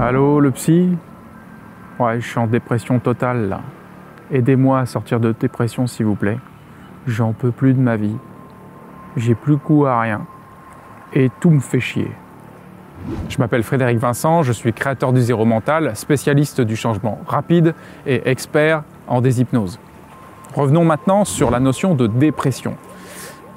Allô, le psy? Ouais, je suis en dépression totale là. Aidez-moi à sortir de dépression s'il vous plaît. J'en peux plus de ma vie. J'ai plus coup à rien. Et tout me fait chier. Je m'appelle Frédéric Vincent, je suis créateur du zéro mental, spécialiste du changement rapide et expert en déshypnose. Revenons maintenant sur la notion de dépression.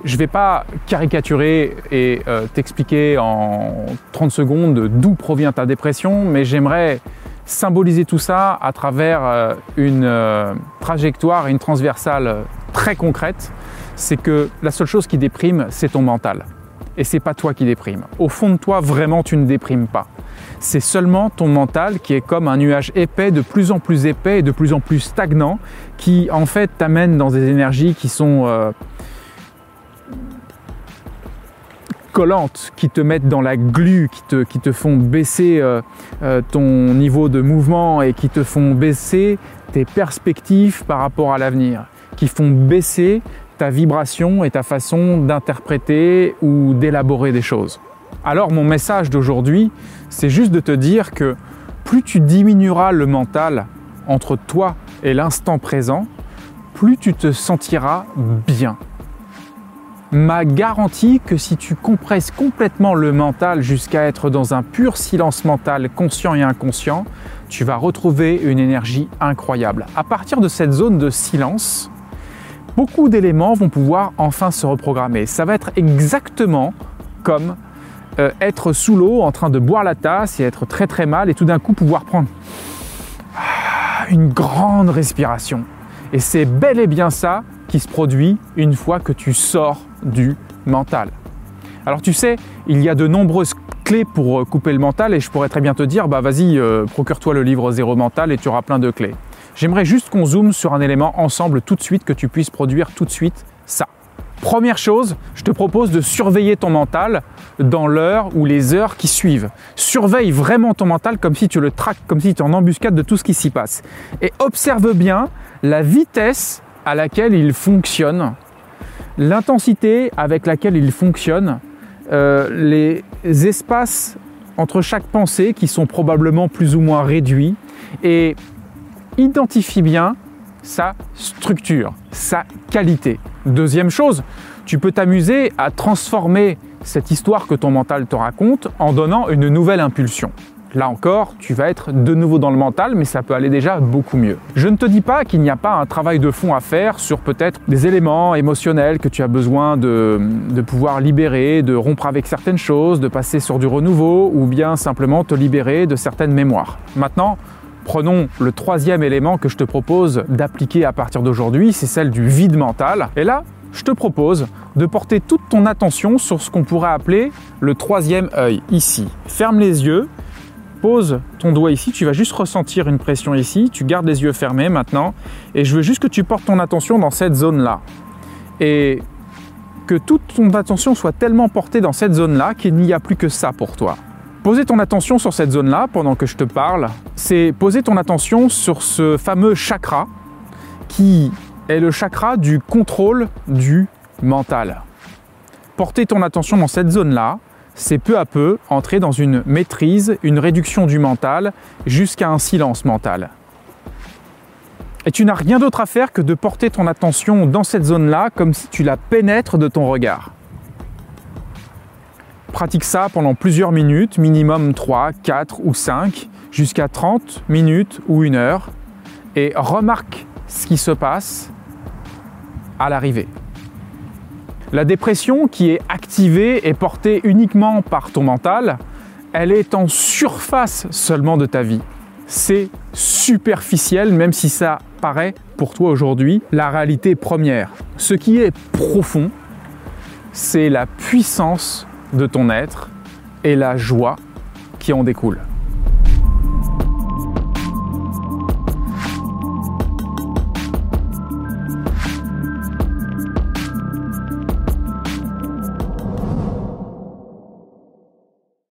Je ne vais pas caricaturer et euh, t'expliquer en 30 secondes d'où provient ta dépression, mais j'aimerais symboliser tout ça à travers euh, une euh, trajectoire et une transversale très concrète. C'est que la seule chose qui déprime, c'est ton mental. Et c'est pas toi qui déprime. Au fond de toi, vraiment, tu ne déprimes pas. C'est seulement ton mental qui est comme un nuage épais, de plus en plus épais et de plus en plus stagnant, qui en fait t'amène dans des énergies qui sont qui te mettent dans la glu, qui te, qui te font baisser euh, euh, ton niveau de mouvement et qui te font baisser tes perspectives par rapport à l'avenir, qui font baisser ta vibration et ta façon d'interpréter ou d'élaborer des choses. Alors mon message d'aujourd'hui, c'est juste de te dire que plus tu diminueras le mental entre toi et l'instant présent, plus tu te sentiras bien m'a garanti que si tu compresses complètement le mental jusqu'à être dans un pur silence mental conscient et inconscient, tu vas retrouver une énergie incroyable. À partir de cette zone de silence, beaucoup d'éléments vont pouvoir enfin se reprogrammer. Ça va être exactement comme euh, être sous l'eau en train de boire la tasse et être très très mal et tout d'un coup pouvoir prendre ah, une grande respiration. Et c'est bel et bien ça qui se produit une fois que tu sors du mental. Alors tu sais, il y a de nombreuses clés pour euh, couper le mental et je pourrais très bien te dire, bah vas-y, euh, procure-toi le livre Zéro Mental et tu auras plein de clés. J'aimerais juste qu'on zoome sur un élément ensemble tout de suite, que tu puisses produire tout de suite ça. Première chose, je te propose de surveiller ton mental dans l'heure ou les heures qui suivent. Surveille vraiment ton mental comme si tu le traques, comme si tu es en embuscade de tout ce qui s'y passe. Et observe bien la vitesse à laquelle il fonctionne l'intensité avec laquelle il fonctionne, euh, les espaces entre chaque pensée qui sont probablement plus ou moins réduits, et identifie bien sa structure, sa qualité. Deuxième chose, tu peux t'amuser à transformer cette histoire que ton mental te raconte en donnant une nouvelle impulsion. Là encore, tu vas être de nouveau dans le mental, mais ça peut aller déjà beaucoup mieux. Je ne te dis pas qu'il n'y a pas un travail de fond à faire sur peut-être des éléments émotionnels que tu as besoin de, pouvoir libérer, de rompre avec certaines choses, de passer sur du renouveau, ou bien simplement te libérer de certaines mémoires. Maintenant, Prenons le troisième élément que je te propose d'appliquer à partir d'aujourd'hui, c'est celle du vide mental. Et là, je te propose de porter toute ton attention sur ce qu'on pourrait appeler le troisième œil, ici. Ferme les yeux pose ton doigt ici, tu vas juste ressentir une pression ici, tu gardes les yeux fermés maintenant, et je veux juste que tu portes ton attention dans cette zone-là. Et que toute ton attention soit tellement portée dans cette zone-là qu'il n'y a plus que ça pour toi. Poser ton attention sur cette zone-là pendant que je te parle, c'est poser ton attention sur ce fameux chakra qui est le chakra du contrôle du mental. Porter ton attention dans cette zone-là, c'est peu à peu entrer dans une maîtrise, une réduction du mental, jusqu'à un silence mental. Et tu n'as rien d'autre à faire que de porter ton attention dans cette zone-là comme si tu la pénètres de ton regard. Pratique ça pendant plusieurs minutes, minimum 3, 4 ou 5, jusqu'à 30 minutes ou une heure, et remarque ce qui se passe à l'arrivée. La dépression qui est activée et portée uniquement par ton mental, elle est en surface seulement de ta vie. C'est superficiel, même si ça paraît pour toi aujourd'hui la réalité première. Ce qui est profond, c'est la puissance de ton être et la joie qui en découle.